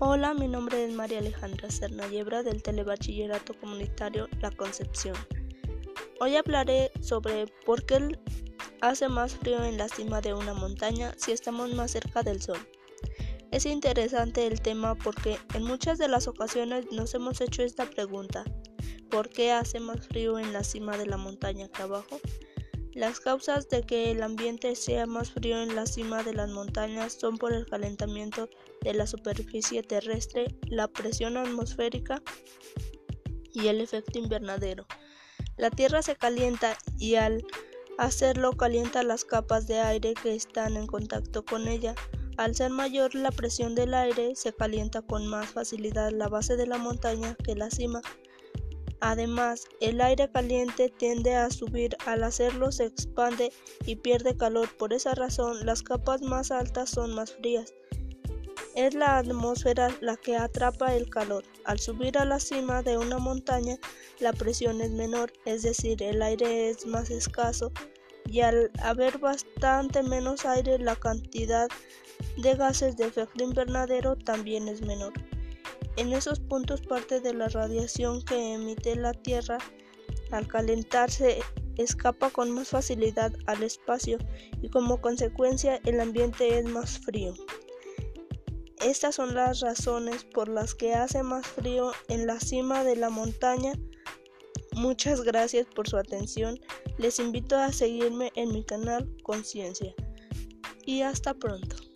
Hola, mi nombre es María Alejandra Cernayebra del Telebachillerato Comunitario La Concepción. Hoy hablaré sobre por qué hace más frío en la cima de una montaña si estamos más cerca del sol. Es interesante el tema porque en muchas de las ocasiones nos hemos hecho esta pregunta. ¿Por qué hace más frío en la cima de la montaña que abajo? Las causas de que el ambiente sea más frío en la cima de las montañas son por el calentamiento de la superficie terrestre, la presión atmosférica y el efecto invernadero. La Tierra se calienta y al hacerlo calienta las capas de aire que están en contacto con ella. Al ser mayor la presión del aire, se calienta con más facilidad la base de la montaña que la cima. Además, el aire caliente tiende a subir, al hacerlo se expande y pierde calor. Por esa razón, las capas más altas son más frías. Es la atmósfera la que atrapa el calor. Al subir a la cima de una montaña, la presión es menor, es decir, el aire es más escaso y al haber bastante menos aire, la cantidad de gases de efecto invernadero también es menor. En esos puntos parte de la radiación que emite la Tierra al calentarse escapa con más facilidad al espacio y como consecuencia el ambiente es más frío. Estas son las razones por las que hace más frío en la cima de la montaña. Muchas gracias por su atención. Les invito a seguirme en mi canal Conciencia. Y hasta pronto.